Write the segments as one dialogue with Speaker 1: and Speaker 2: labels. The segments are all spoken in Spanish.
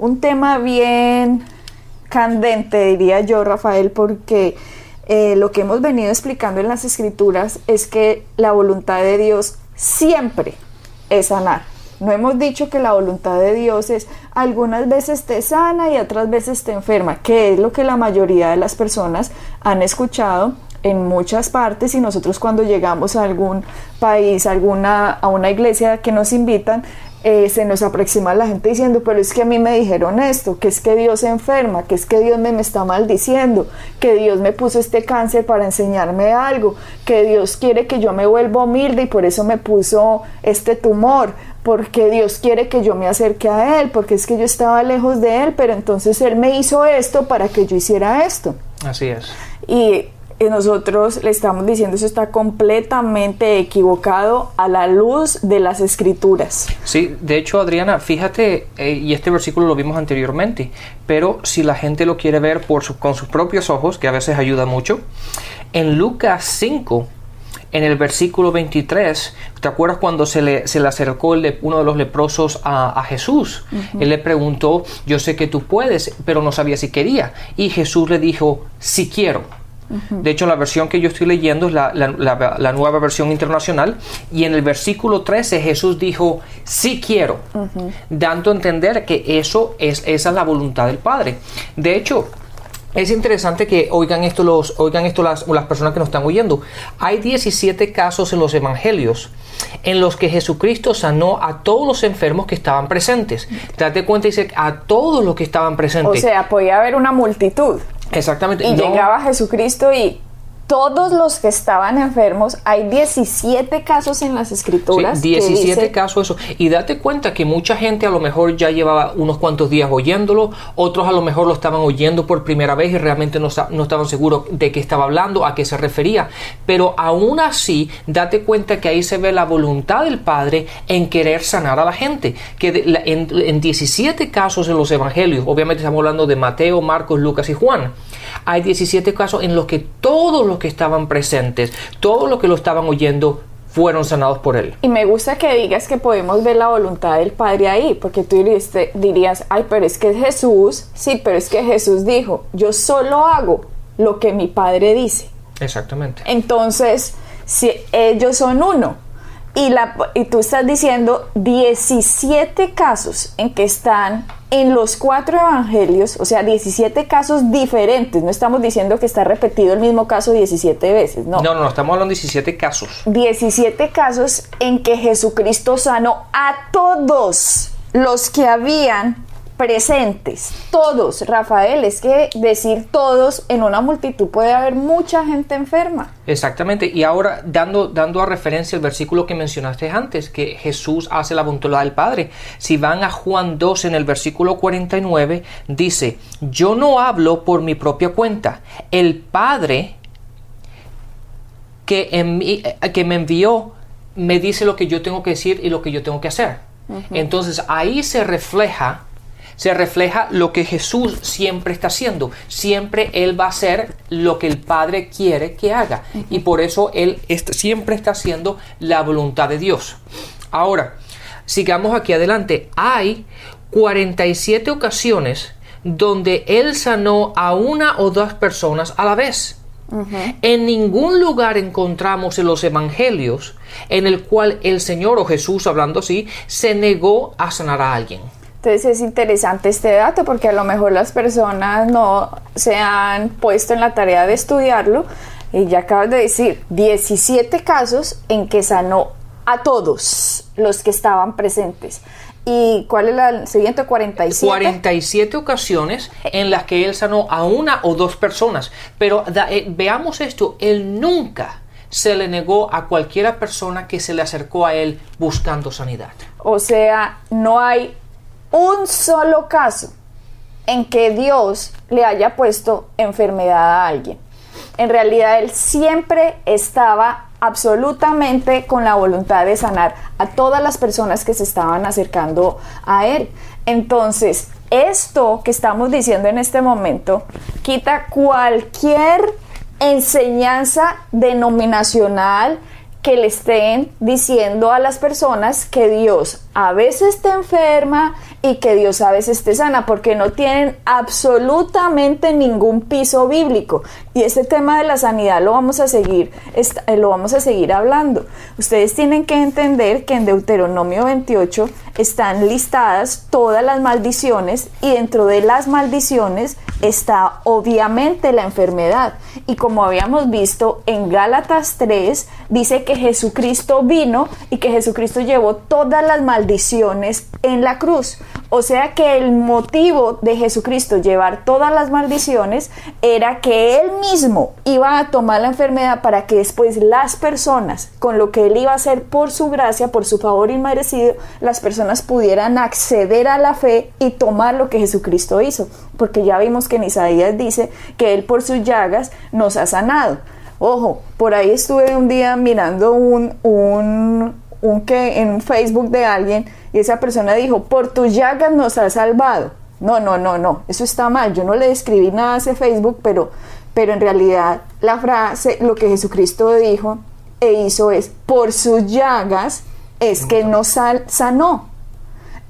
Speaker 1: un tema bien candente, diría yo, Rafael, porque eh, lo que hemos venido explicando en las escrituras es que la voluntad de Dios siempre es sanar. No hemos dicho que la voluntad de Dios es algunas veces te sana y otras veces te enferma, que es lo que la mayoría de las personas han escuchado en muchas partes y nosotros cuando llegamos a algún país, alguna, a una iglesia que nos invitan, eh, se nos aproxima la gente diciendo, pero es que a mí me dijeron esto, que es que Dios se enferma, que es que Dios me, me está maldiciendo, que Dios me puso este cáncer para enseñarme algo, que Dios quiere que yo me vuelva humilde y por eso me puso este tumor, porque Dios quiere que yo me acerque a Él, porque es que yo estaba lejos de Él, pero entonces Él me hizo esto para que yo hiciera esto.
Speaker 2: Así es.
Speaker 1: Y nosotros le estamos diciendo eso está completamente equivocado a la luz de las escrituras.
Speaker 2: Sí, de hecho Adriana, fíjate, eh, y este versículo lo vimos anteriormente, pero si la gente lo quiere ver por con sus propios ojos, que a veces ayuda mucho, en Lucas 5, en el versículo 23, ¿te acuerdas cuando se le, se le acercó el uno de los leprosos a, Jesús? Él le preguntó, yo sé que tú puedes, pero no sabía si quería. Y Jesús le dijo, si quiero de hecho, la versión que yo estoy leyendo es la, nueva versión internacional y en el versículo 13 Jesús dijo, sí quiero, dando a entender que eso es, esa es la voluntad del Padre. De hecho, es interesante que oigan esto, los, oigan esto las, las personas que nos están oyendo. Hay 17 casos en los evangelios en los que Jesucristo sanó a todos los enfermos que estaban presentes. Date cuenta, dice a todos los que estaban presentes.
Speaker 1: O sea, podía haber una multitud.
Speaker 2: Exactamente.
Speaker 1: Y llegaba Jesucristo y todos los que estaban enfermos, hay 17 casos en las escrituras.
Speaker 2: 17 casos eso. Y date cuenta que mucha gente a lo mejor ya llevaba unos cuantos días oyéndolo, otros a lo mejor lo estaban oyendo por primera vez y realmente no, no estaban seguros de qué estaba hablando, a qué se refería. Pero aún así, date cuenta que ahí se ve la voluntad del Padre en querer sanar a la gente. Que en, en 17 casos en los evangelios, obviamente estamos hablando de Mateo, Marcos, Lucas y Juan, hay 17 casos en los que todos los que estaban presentes, todos los que lo estaban oyendo, fueron sanados por él.
Speaker 1: Y me gusta que digas que podemos ver la voluntad del Padre ahí, porque tú dirías, ay, pero es que Jesús, sí, pero es que Jesús dijo, yo solo hago lo que mi Padre dice.
Speaker 2: Exactamente.
Speaker 1: Entonces, si ellos son uno, y, la, y tú estás diciendo 17 casos en que están en los cuatro evangelios, o sea, 17 casos diferentes. No estamos diciendo que está repetido el mismo caso 17 veces, no.
Speaker 2: No, no, estamos hablando de 17 casos.
Speaker 1: 17 casos en que Jesucristo sanó a todos los que habían presentes, todos, Rafael, es que decir todos en una multitud puede haber mucha gente enferma.
Speaker 2: Exactamente, y ahora dando, dando a referencia el versículo que mencionaste antes, que Jesús hace la voluntad del Padre. Si van a Juan 2 en el versículo 49, dice, yo no hablo por mi propia cuenta, el Padre que, eh, que me envió me dice lo que yo tengo que decir y lo que yo tengo que hacer. Entonces ahí se refleja se refleja lo que Jesús siempre está haciendo. Siempre Él va a hacer lo que el Padre quiere que haga. Y por eso Él siempre está haciendo la voluntad de Dios. Ahora, sigamos aquí adelante. Hay 47 ocasiones donde Él sanó a una o dos personas a la vez. En ningún lugar encontramos en los evangelios en el cual el Señor o Jesús, hablando así, se negó a sanar a alguien.
Speaker 1: Entonces es interesante este dato porque a lo mejor las personas no se han puesto en la tarea de estudiarlo y ya acabas de decir 17 casos en que sanó a todos los que estaban presentes. ¿Y cuál es la siguiente? 47.
Speaker 2: 47 ocasiones en las que él sanó a una o dos personas. Pero eh, veamos esto, él nunca se le negó a cualquiera persona que se le acercó a él buscando sanidad.
Speaker 1: O sea, no hay un solo caso en que Dios le haya puesto enfermedad a alguien. En realidad Él siempre estaba absolutamente con la voluntad de sanar a todas las personas que se estaban acercando a Él. Entonces, esto que estamos diciendo en este momento quita cualquier enseñanza denominacional que le estén diciendo a las personas que Dios a veces te enferma y que Dios a veces te sana, porque no tienen absolutamente ningún piso bíblico. Y este tema de la sanidad lo vamos a seguir, eh, lo vamos a seguir hablando. Ustedes tienen que entender que en Deuteronomio 28 están listadas todas las maldiciones y dentro de las maldiciones está obviamente la enfermedad. Y como habíamos visto en Gálatas 3, dice que Jesucristo vino y que Jesucristo llevó todas las maldiciones en la cruz. O sea que el motivo de Jesucristo llevar todas las maldiciones era que Él mismo iba a tomar la enfermedad para que después las personas, con lo que Él iba a hacer por su gracia, por su favor inmerecido, las personas pudieran acceder a la fe y tomar lo que Jesucristo hizo. Porque ya vimos que en Isaías dice que Él por sus llagas nos ha sanado. Ojo, por ahí estuve un día mirando un, un, un que en Facebook de alguien y esa persona dijo, por tus llagas nos has salvado. No, no, no, no, eso está mal. Yo no le escribí nada a ese Facebook, pero, pero en realidad la frase, lo que Jesucristo dijo e hizo es, por sus llagas es que nos sanó.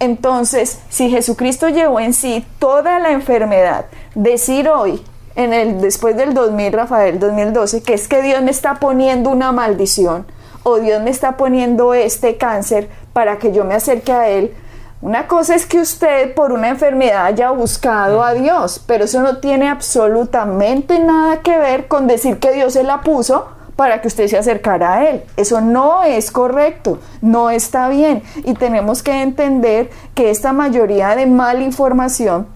Speaker 1: Entonces, si Jesucristo llevó en sí toda la enfermedad, decir hoy, en el después del 2000, Rafael 2012, que es que Dios me está poniendo una maldición o Dios me está poniendo este cáncer para que yo me acerque a Él. Una cosa es que usted por una enfermedad haya buscado a Dios, pero eso no tiene absolutamente nada que ver con decir que Dios se la puso para que usted se acercara a Él. Eso no es correcto, no está bien. Y tenemos que entender que esta mayoría de mala información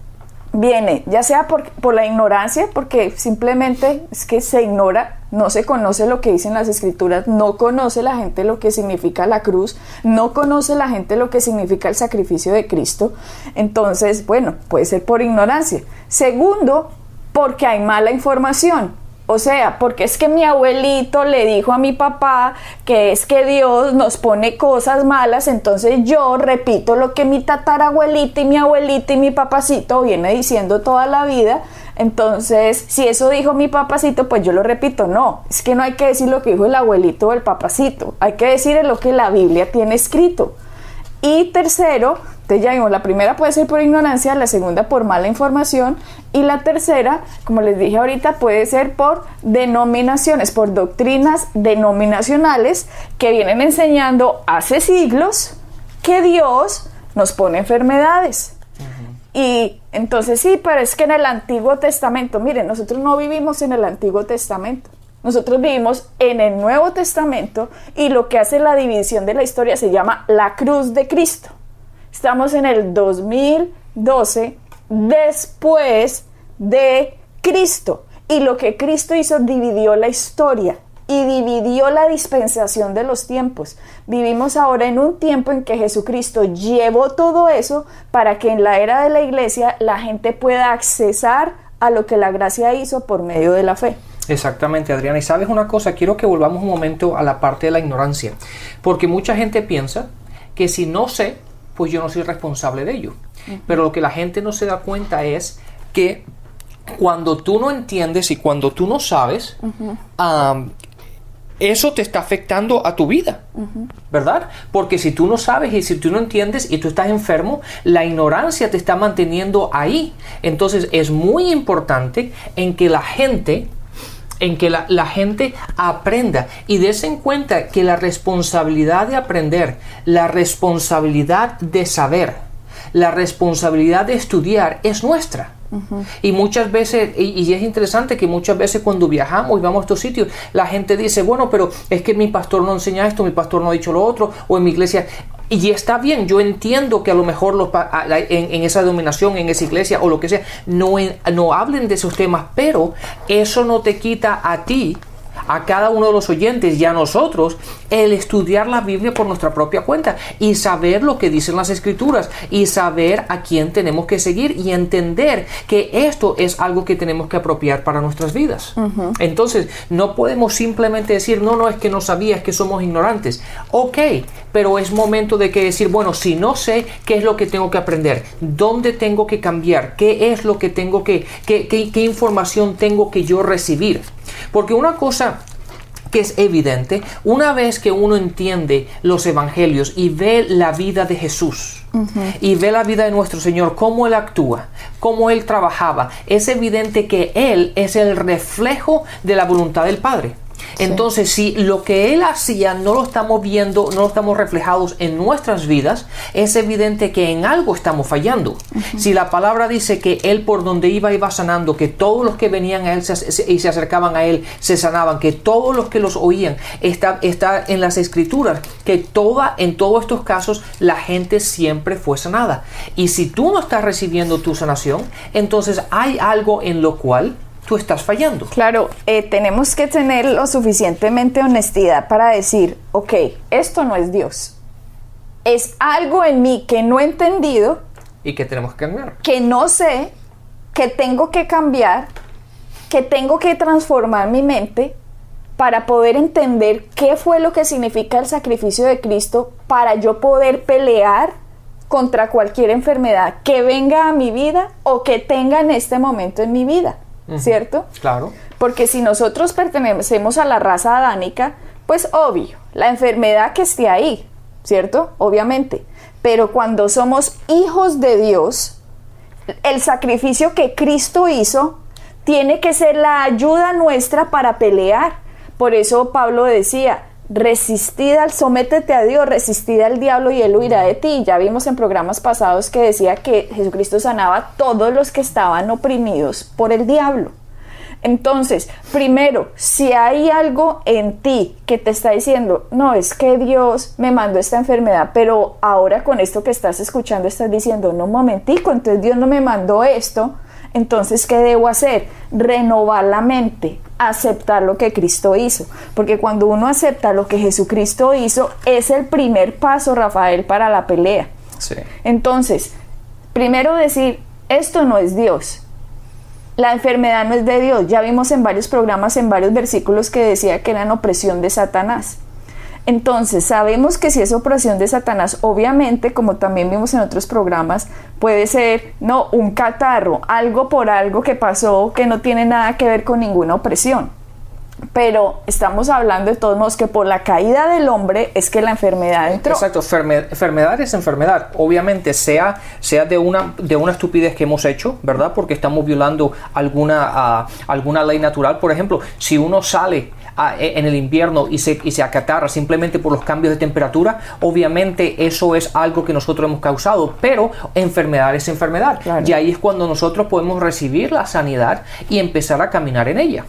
Speaker 1: viene ya sea por, por, la ignorancia, porque simplemente es que se ignora, no se conoce lo que dicen las escrituras, no conoce la gente lo que significa la cruz, no conoce la gente lo que significa el sacrificio de Cristo. Entonces, bueno, puede ser por ignorancia. Segundo, porque hay mala información. O sea, porque es que mi abuelito le dijo a mi papá que es que Dios nos pone cosas malas, entonces yo repito lo que mi tatarabuelita y mi abuelita y mi papacito viene diciendo toda la vida. Entonces, si eso dijo mi papacito, pues yo lo repito. No, es que no hay que decir lo que dijo el abuelito o el papacito, hay que decir lo que la Biblia tiene escrito. Y tercero, te ya vimos, la primera puede ser por ignorancia, la segunda por mala información y la tercera, como les dije ahorita, puede ser por denominaciones, por doctrinas denominacionales que vienen enseñando hace siglos que Dios nos pone enfermedades. Y entonces sí, pero es que en el Antiguo Testamento, miren, nosotros no vivimos en el Antiguo Testamento. Nosotros vivimos en el Nuevo Testamento y lo que hace la división de la historia se llama la cruz de Cristo. Estamos en el 2012 después de Cristo y lo que Cristo hizo dividió la historia y dividió la dispensación de los tiempos. Vivimos ahora en un tiempo en que Jesucristo llevó todo eso para que en la era de la iglesia la gente pueda accesar a lo que la gracia hizo por medio de la fe.
Speaker 2: Exactamente, Adriana. Y sabes una cosa, quiero que volvamos un momento a la parte de la ignorancia, porque mucha gente piensa que si no sé, pues yo no soy responsable de ello. Pero lo que la gente no se da cuenta es que cuando tú no entiendes y cuando tú no sabes, eso te está afectando a tu vida, ¿verdad? Porque si tú no sabes y si tú no entiendes y tú estás enfermo, la ignorancia te está manteniendo ahí. Entonces es muy importante en que la gente en que la, gente aprenda y des en cuenta que la responsabilidad de aprender, la responsabilidad de saber, la responsabilidad de estudiar es nuestra. Y muchas veces, y, es interesante que muchas veces cuando viajamos y vamos a estos sitios, la gente dice, bueno, pero es que mi pastor no enseña esto, mi pastor no ha dicho lo otro, o en mi iglesia. Y está bien, yo entiendo que a lo mejor los, en, esa dominación, en esa iglesia o lo que sea, no, no hablen de esos temas, pero eso no te quita a ti a cada uno de los oyentes y a nosotros el estudiar la Biblia por nuestra propia cuenta y saber lo que dicen las escrituras y saber a quién tenemos que seguir y entender que esto es algo que tenemos que apropiar para nuestras vidas. Entonces, no podemos simplemente decir, no, no, es que no sabía, es que somos ignorantes. Ok, pero es momento de que decir, bueno, si no sé qué es lo que tengo que aprender, dónde tengo que cambiar, qué es lo que tengo que, qué, qué información tengo que yo recibir. Porque una cosa que es evidente, una vez que uno entiende los evangelios y ve la vida de Jesús, y ve la vida de nuestro Señor, cómo Él actúa, cómo Él trabajaba, es evidente que Él es el reflejo de la voluntad del Padre. Entonces, si lo que él hacía no lo estamos viendo, no lo estamos reflejados en nuestras vidas, es evidente que en algo estamos fallando. Si la palabra dice que él por donde iba iba sanando, que todos los que venían a él y se acercaban a él se sanaban, que todos los que los oían, está, está en las escrituras, que toda, en todos estos casos la gente siempre fue sanada. Y si tú no estás recibiendo tu sanación, entonces hay algo en lo cual tú estás fallando.
Speaker 1: Claro, eh, tenemos que tener lo suficientemente honestidad para decir, ok, esto no es Dios. Es algo en mí que no he entendido.
Speaker 2: Y que tenemos que cambiar.
Speaker 1: Que no sé, que tengo que cambiar, que tengo que transformar mi mente para poder entender qué fue lo que significa el sacrificio de Cristo para yo poder pelear contra cualquier enfermedad que venga a mi vida o que tenga en este momento en mi vida. ¿Cierto?
Speaker 2: Claro.
Speaker 1: Porque si nosotros pertenecemos a la raza adánica, pues obvio, la enfermedad que esté ahí, ¿cierto? Obviamente. Pero cuando somos hijos de Dios, el sacrificio que Cristo hizo tiene que ser la ayuda nuestra para pelear. Por eso Pablo decía, resistid al, sométete a Dios, resistid al diablo y él huirá de ti. Ya vimos en programas pasados que decía que Jesucristo sanaba a todos los que estaban oprimidos por el diablo. Entonces, primero, si hay algo en ti que te está diciendo, no, es que Dios me mandó esta enfermedad, pero ahora con esto que estás escuchando estás diciendo, no, momentico, entonces Dios no me mandó esto, entonces, ¿qué debo hacer? Renovar la mente, aceptar lo que Cristo hizo. Porque cuando uno acepta lo que Jesucristo hizo, es el primer paso, Rafael, para la pelea. Entonces, primero decir, esto no es Dios. La enfermedad no es de Dios. Ya vimos en varios programas, en varios versículos que decía que eran opresión de Satanás. Entonces, sabemos que si es opresión de Satanás, obviamente, como también vimos en otros programas, puede ser, no, un catarro, algo por algo que pasó que no tiene nada que ver con ninguna opresión. Pero estamos hablando de todos modos que por la caída del hombre es que la enfermedad entró.
Speaker 2: Exacto, enfermedad es enfermedad. Obviamente, sea, sea de, una, de una estupidez que hemos hecho, ¿verdad? Porque estamos violando alguna, ah, alguna ley natural. Por ejemplo, si uno sale en el invierno y se, y se acatarra simplemente por los cambios de temperatura, obviamente eso es algo que nosotros hemos causado, pero enfermedad es enfermedad. Y ahí es cuando nosotros podemos recibir la sanidad y empezar a caminar en ella.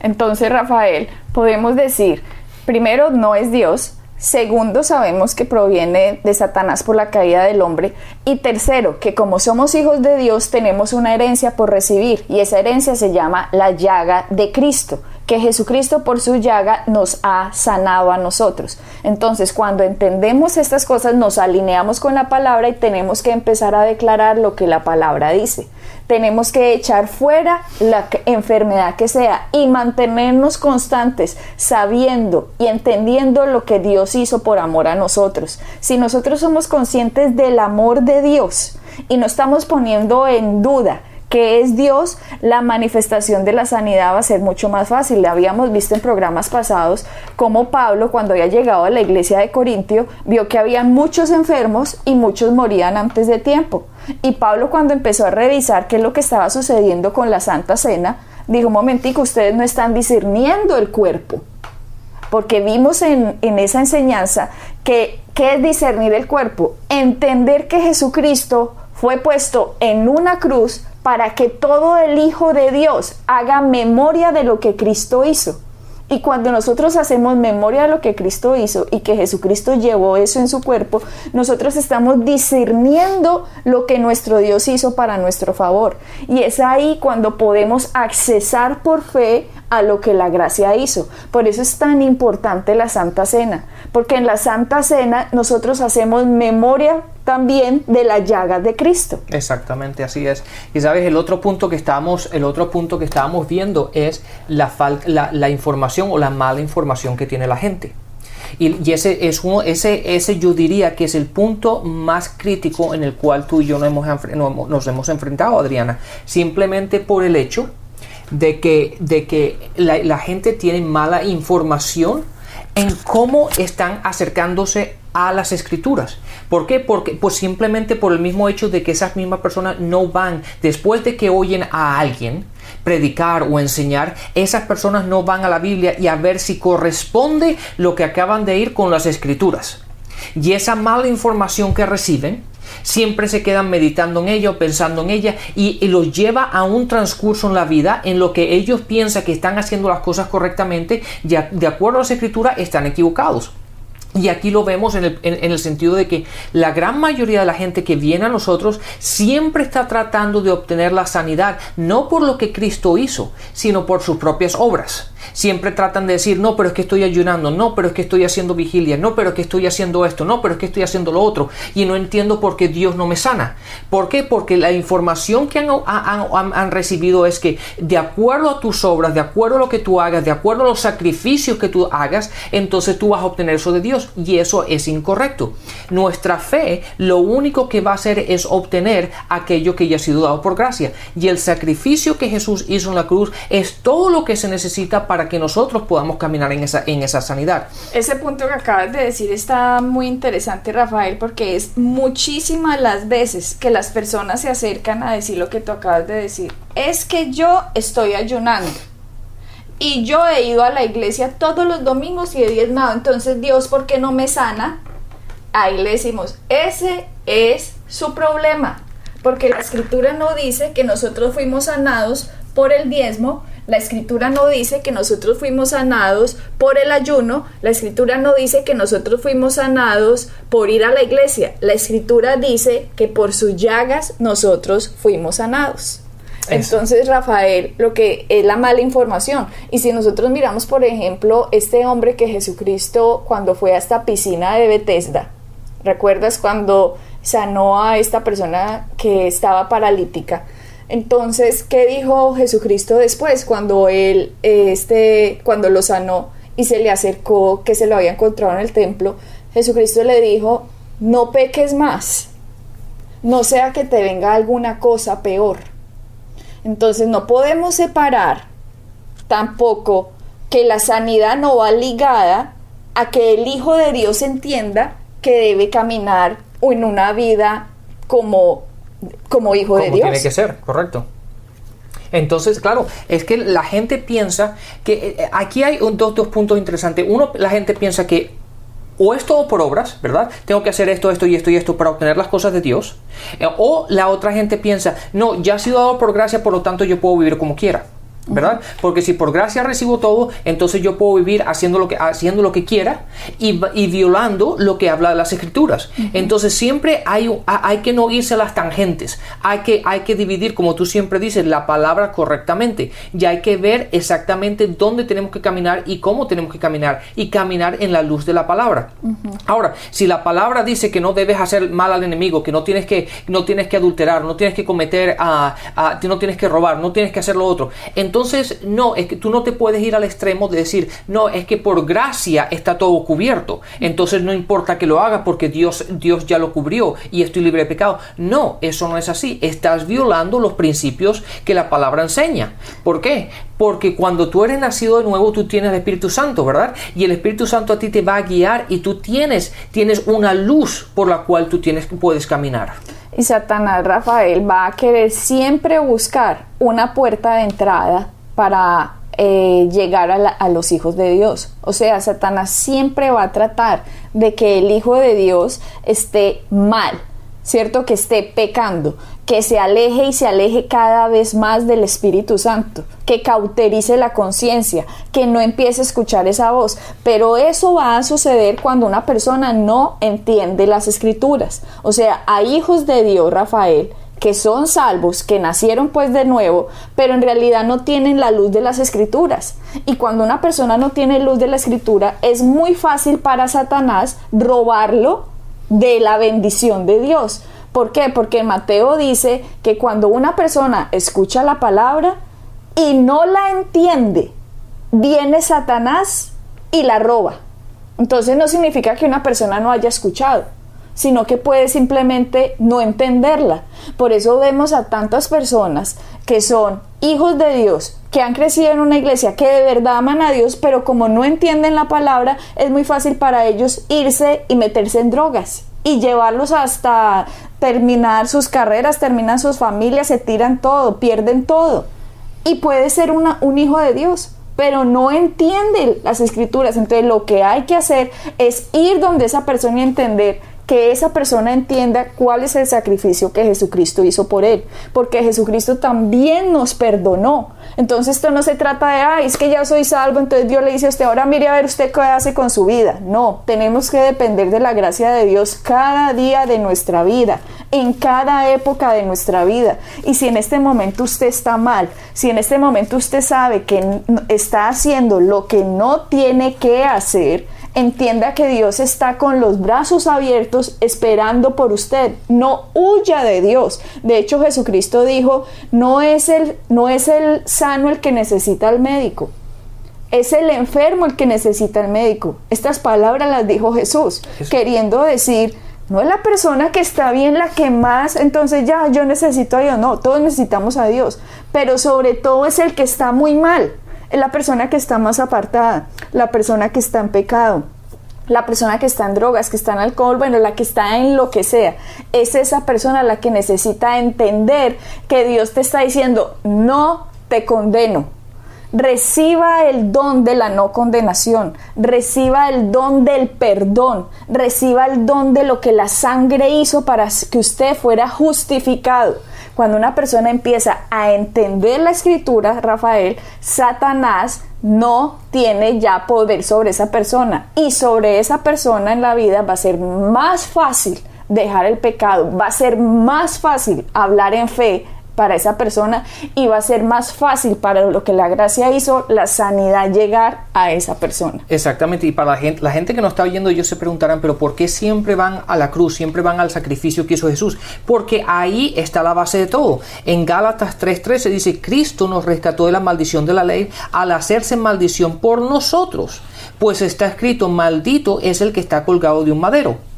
Speaker 1: Entonces, Rafael, podemos decir, primero, no es Dios, Segundo, sabemos que proviene de Satanás por la caída del hombre. Y tercero, que como somos hijos de Dios tenemos una herencia por recibir y esa herencia se llama la llaga de Cristo que Jesucristo por su llaga nos ha sanado a nosotros. Entonces, cuando entendemos estas cosas, nos alineamos con la palabra y tenemos que empezar a declarar lo que la palabra dice. Tenemos que echar fuera la enfermedad que sea y mantenernos constantes, sabiendo y entendiendo lo que Dios hizo por amor a nosotros. Si nosotros somos conscientes del amor de Dios y no estamos poniendo en duda que es Dios, la manifestación de la sanidad va a ser mucho más fácil. Habíamos visto en programas pasados cómo Pablo, cuando había llegado a la iglesia de Corintio, vio que había muchos enfermos y muchos morían antes de tiempo. Y Pablo, cuando empezó a revisar qué es lo que estaba sucediendo con la Santa Cena, dijo: Un momentico, ustedes no están discerniendo el cuerpo. Porque vimos en, en esa enseñanza que, ¿qué es discernir el cuerpo? Entender que Jesucristo fue puesto en una cruz para que todo el Hijo de Dios haga memoria de lo que Cristo hizo. Y cuando nosotros hacemos memoria de lo que Cristo hizo y que Jesucristo llevó eso en su cuerpo, nosotros estamos discerniendo lo que nuestro Dios hizo para nuestro favor. Y es ahí cuando podemos accesar por fe a lo que la gracia hizo. Por eso es tan importante la Santa Cena, porque en la Santa Cena nosotros hacemos memoria también de las llagas de Cristo.
Speaker 2: Exactamente, así es. Y sabes, el otro punto que estábamos, el otro punto que estábamos viendo es la, la, la información o la mala información que tiene la gente. Y, ese es uno, ese, ese yo diría que es el punto más crítico en el cual tú y yo nos hemos, enfrentado, Adriana. Simplemente por el hecho de que, de que la gente tiene mala información en cómo están acercándose a las escrituras. ¿Por qué? Porque pues simplemente por el mismo hecho de que esas mismas personas no van después de que oyen a alguien predicar o enseñar, esas personas no van a la Biblia y a ver si corresponde lo que acaban de ir con las escrituras. Y esa mala información que reciben siempre se quedan meditando en ella o pensando en ella y, los lleva a un transcurso en la vida en lo que ellos piensan que están haciendo las cosas correctamente y de acuerdo a las escrituras están equivocados. Y aquí lo vemos en el, sentido de que la gran mayoría de la gente que viene a nosotros siempre está tratando de obtener la sanidad, no por lo que Cristo hizo, sino por sus propias obras. Siempre tratan de decir, no, pero es que estoy ayunando, no, pero es que estoy haciendo vigilia, no, pero es que estoy haciendo esto, no, pero es que estoy haciendo lo otro, y no entiendo por qué Dios no me sana. ¿Por qué? Porque la información que han, recibido es que de acuerdo a tus obras, de acuerdo a lo que tú hagas, de acuerdo a los sacrificios que tú hagas, entonces tú vas a obtener eso de Dios y eso es incorrecto. Nuestra fe lo único que va a hacer es obtener aquello que ya ha sido dado por gracia y el sacrificio que Jesús hizo en la cruz es todo lo que se necesita para que nosotros podamos caminar en esa, en esa sanidad.
Speaker 1: Ese punto que acabas de decir está muy interesante Rafael porque es muchísimas las veces que las personas se acercan a decir lo que tú acabas de decir. Es que yo estoy ayunando y yo he ido a la iglesia todos los domingos y he diezmado, entonces Dios, ¿por qué no me sana? Ahí le decimos, ese es su problema, porque la escritura no dice que nosotros fuimos sanados por el diezmo, la escritura no dice que nosotros fuimos sanados por el ayuno, la escritura no dice que nosotros fuimos sanados por ir a la iglesia, la escritura dice que por sus llagas nosotros fuimos sanados. Entonces, Rafael, lo que es la mala información. Y si nosotros miramos, por ejemplo, este hombre que Jesucristo, cuando fue a esta piscina de Bethesda, ¿recuerdas cuando sanó a esta persona que estaba paralítica? Entonces, ¿qué dijo Jesucristo después cuando él, este, cuando lo sanó y se le acercó, que se lo había encontrado en el templo? Jesucristo le dijo, no peques más, no sea que te venga alguna cosa peor. Entonces no podemos separar tampoco que la sanidad no va ligada a que el Hijo de Dios entienda que debe caminar en una vida como, como Hijo de Dios.
Speaker 2: Tiene que ser, correcto. Entonces, claro, es que la gente piensa que eh, aquí hay dos, dos puntos interesantes. Uno, la gente piensa que o es todo por obras, ¿verdad? Tengo que hacer esto, esto y esto y esto para obtener las cosas de Dios. Eh, o la otra gente piensa, no, ya ha sido dado por gracia, por lo tanto yo puedo vivir como quiera. ¿Verdad? Porque si por gracia recibo todo, entonces yo puedo vivir haciendo lo que, haciendo lo que quiera y, y violando lo que habla las escrituras. Entonces siempre hay, hay que no irse a las tangentes, hay que, hay que dividir, como tú siempre dices, la palabra correctamente y hay que ver exactamente dónde tenemos que caminar y cómo tenemos que caminar y caminar en la luz de la palabra. Ahora, si la palabra dice que no debes hacer mal al enemigo, que no tienes que, no tienes que adulterar, no tienes que cometer, a, no tienes que robar, no tienes que hacer lo otro, entonces entonces, no, es que tú no te puedes ir al extremo de decir, no, es que por gracia está todo cubierto. Entonces no importa que lo hagas porque Dios, Dios ya lo cubrió y estoy libre de pecado. No, eso no es así. Estás violando los principios que la palabra enseña. ¿Por qué? Porque cuando tú eres nacido de nuevo, tú tienes el Espíritu Santo, ¿verdad? Y el Espíritu Santo a ti te va a guiar y tú tienes, tienes una luz por la cual tú tienes, puedes caminar.
Speaker 1: Y Satanás Rafael va a querer siempre buscar una puerta de entrada para eh, llegar a, los hijos de Dios. O sea, Satanás siempre va a tratar de que el hijo de Dios esté mal, ¿cierto? Que esté pecando, que se aleje y se aleje cada vez más del Espíritu Santo, que cauterice la conciencia, que no empiece a escuchar esa voz. Pero eso va a suceder cuando una persona no entiende las escrituras. O sea, hay hijos de Dios, Rafael, que son salvos, que nacieron pues de nuevo, pero en realidad no tienen la luz de las escrituras. Y cuando una persona no tiene luz de la escritura, es muy fácil para Satanás robarlo de la bendición de Dios. ¿Por qué? Porque Mateo dice que cuando una persona escucha la palabra y no la entiende, viene Satanás y la roba. Entonces no significa que una persona no haya escuchado sino que puede simplemente no entenderla. Por eso vemos a tantas personas que son hijos de Dios, que han crecido en una iglesia, que de verdad aman a Dios, pero como no entienden la palabra, es muy fácil para ellos irse y meterse en drogas y llevarlos hasta terminar sus carreras, terminan sus familias, se tiran todo, pierden todo. Y puede ser un hijo de Dios, pero no entiende las escrituras. Entonces lo que hay que hacer es ir donde esa persona y entender que esa persona entienda cuál es el sacrificio que Jesucristo hizo por él, porque Jesucristo también nos perdonó. Entonces esto no se trata de, ay, es que ya soy salvo, entonces Dios le dice a usted, ahora mire a ver usted qué hace con su vida. No, tenemos que depender de la gracia de Dios cada día de nuestra vida, en cada época de nuestra vida. Y si en este momento usted está mal, si en este momento usted sabe que está haciendo lo que no tiene que hacer, Entienda que Dios está con los brazos abiertos esperando por usted. No huya de Dios. De hecho, Jesucristo dijo, no es el, no es el sano el que necesita al médico. Es el enfermo el que necesita al médico. Estas palabras las dijo Jesús, queriendo decir, no es la persona que está bien la que más, entonces ya yo necesito a Dios. No, todos necesitamos a Dios. Pero sobre todo es el que está muy mal la persona que está más apartada, la persona que está en pecado, la persona que está en drogas, que está en alcohol, bueno, la que está en lo que sea. Es esa persona la que necesita entender que Dios te está diciendo, no te condeno. Reciba el don de la no condenación, reciba el don del perdón, reciba el don de lo que la sangre hizo para que usted fuera justificado cuando una persona empieza a entender la escritura, Rafael, Satanás no tiene ya poder sobre esa persona. Y sobre esa persona en la vida va a ser más fácil dejar el pecado, va a ser más fácil hablar en fe, para esa persona y va a ser más fácil para lo que la gracia hizo, la sanidad llegar a esa persona.
Speaker 2: Exactamente, y para la gente, la gente que nos está oyendo, ellos se preguntarán, pero ¿por qué siempre van a la cruz, siempre van al sacrificio que hizo Jesús? Porque ahí está la base de todo. En Gálatas 3:13 dice, Cristo nos rescató de la maldición de la ley al hacerse maldición por nosotros, pues está escrito, maldito es el que está colgado de un madero.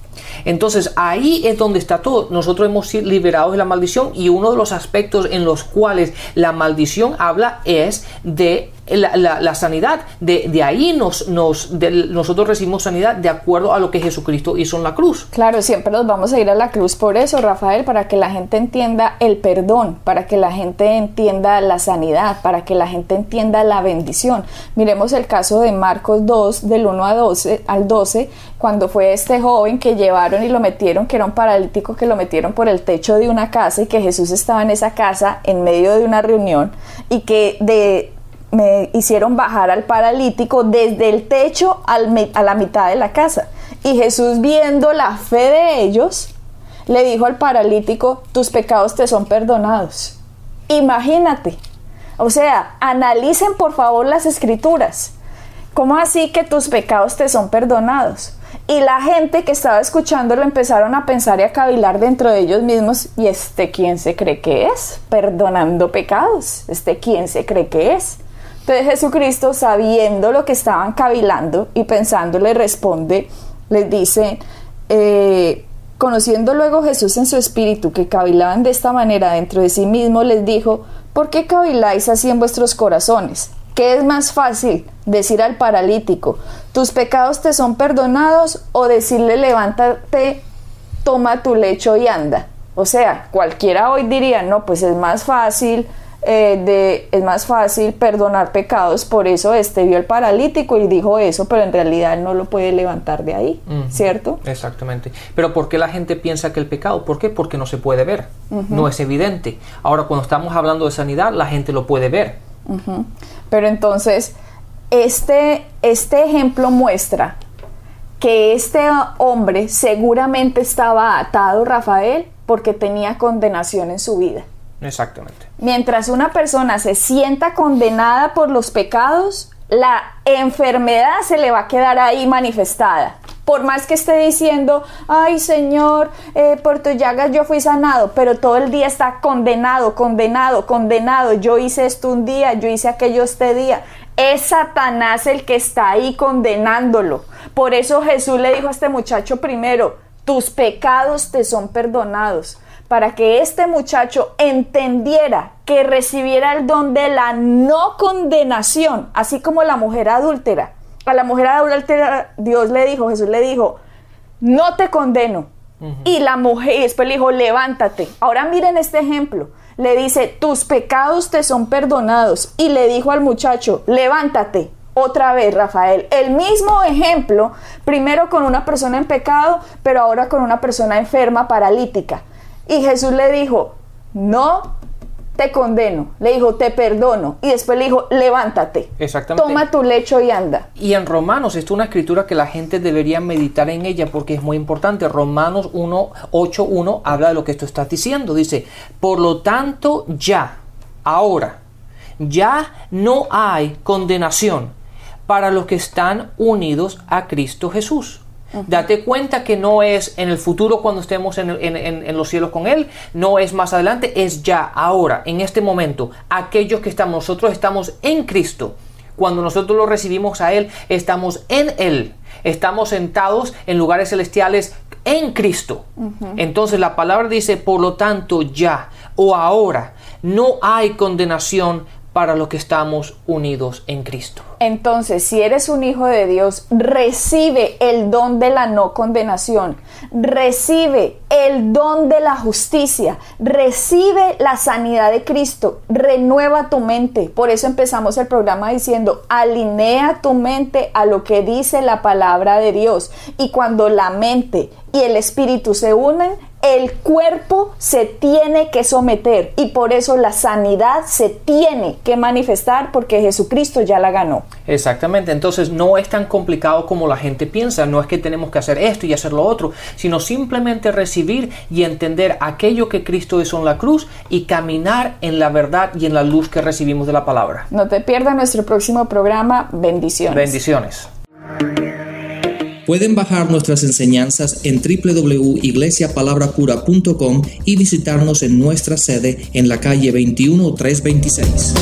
Speaker 2: Entonces ahí es donde está todo. Nosotros hemos sido liberados de la maldición y uno de los aspectos en los cuales la maldición habla es de la, sanidad. De, ahí nos, nos nosotros recibimos sanidad de acuerdo a lo que Jesucristo hizo en la cruz.
Speaker 1: Claro, siempre nos vamos a ir a la cruz por eso, Rafael, para que la gente entienda el perdón, para que la gente entienda la sanidad, para que la gente entienda la bendición. Miremos el caso de Marcos 2, del 1 a 12, al 12, cuando fue este joven que llevaron y lo metieron, que era un paralítico, que lo metieron por el techo de una casa y que Jesús estaba en esa casa en medio de una reunión y que de me hicieron bajar al paralítico desde el techo a la mitad de la casa. Y Jesús viendo la fe de ellos, le dijo al paralítico, tus pecados te son perdonados. Imagínate. O sea, analicen por favor las escrituras. ¿Cómo así que tus pecados te son perdonados? Y la gente que estaba escuchándolo empezaron a pensar y a cavilar dentro de ellos mismos, ¿y este quién se cree que es? Perdonando pecados. ¿Este quién se cree que es? Entonces Jesucristo, sabiendo lo que estaban cavilando y pensando, le responde, les dice, eh, conociendo luego Jesús en su espíritu que cavilaban de esta manera dentro de sí mismo, les dijo, ¿por qué caviláis así en vuestros corazones? ¿Qué es más fácil decir al paralítico, tus pecados te son perdonados o decirle levántate, toma tu lecho y anda? O sea, cualquiera hoy diría, no, pues es más fácil eh, de, es más fácil perdonar pecados, por eso este vio el paralítico y dijo eso, pero en realidad no lo puede levantar de ahí, ¿cierto?
Speaker 2: Exactamente. Pero ¿por qué la gente piensa que el pecado? ¿Por qué? Porque no se puede ver, no es evidente. Ahora, cuando estamos hablando de sanidad, la gente lo puede ver.
Speaker 1: Pero entonces, este, este ejemplo muestra que este hombre seguramente estaba atado, Rafael, porque tenía condenación en su vida.
Speaker 2: Exactamente.
Speaker 1: Mientras una persona se sienta condenada por los pecados, la enfermedad se le va a quedar ahí manifestada. Por más que esté diciendo, ay Señor, eh, por tus llagas yo fui sanado, pero todo el día está condenado, condenado, condenado. Yo hice esto un día, yo hice aquello este día. Es Satanás el que está ahí condenándolo. Por eso Jesús le dijo a este muchacho primero, tus pecados te son perdonados para que este muchacho entendiera que recibiera el don de la no condenación, así como la mujer adúltera. A la mujer adúltera Dios le dijo, Jesús le dijo, no te condeno. Y la mujer, y después le dijo, levántate. Ahora miren este ejemplo. Le dice, tus pecados te son perdonados. Y le dijo al muchacho, levántate. Otra vez, Rafael, el mismo ejemplo, primero con una persona en pecado, pero ahora con una persona enferma, paralítica. Y Jesús le dijo, no te condeno, le dijo, te perdono. Y después le dijo, levántate.
Speaker 2: Exactamente.
Speaker 1: Toma tu lecho y anda.
Speaker 2: Y en Romanos, esto es una escritura que la gente debería meditar en ella porque es muy importante. Romanos 1, 8, 1 habla de lo que esto está diciendo. Dice, por lo tanto, ya, ahora, ya no hay condenación para los que están unidos a Cristo Jesús. Date cuenta que no es en el futuro cuando estemos en, los cielos con Él, no es más adelante, es ya, ahora, en este momento. Aquellos que estamos, nosotros estamos en Cristo. Cuando nosotros lo recibimos a Él, estamos en Él. Estamos sentados en lugares celestiales en Cristo. Entonces la palabra dice, por lo tanto, ya o ahora no hay condenación para los que estamos unidos en Cristo.
Speaker 1: Entonces, si eres un hijo de Dios, recibe el don de la no condenación, recibe el don de la justicia, recibe la sanidad de Cristo, renueva tu mente. Por eso empezamos el programa diciendo, alinea tu mente a lo que dice la palabra de Dios. Y cuando la mente y el espíritu se unen, el cuerpo se tiene que someter y por eso la sanidad se tiene que manifestar porque Jesucristo ya la ganó.
Speaker 2: Exactamente, entonces no es tan complicado como la gente piensa, no es que tenemos que hacer esto y hacer lo otro, sino simplemente recibir y entender aquello que Cristo hizo en la cruz y caminar en la verdad y en la luz que recibimos de la palabra.
Speaker 1: No te pierdas nuestro próximo programa, bendiciones.
Speaker 2: Bendiciones.
Speaker 3: Pueden bajar nuestras enseñanzas en www.iglesiapalabracura.com y visitarnos en nuestra sede en la calle 21326.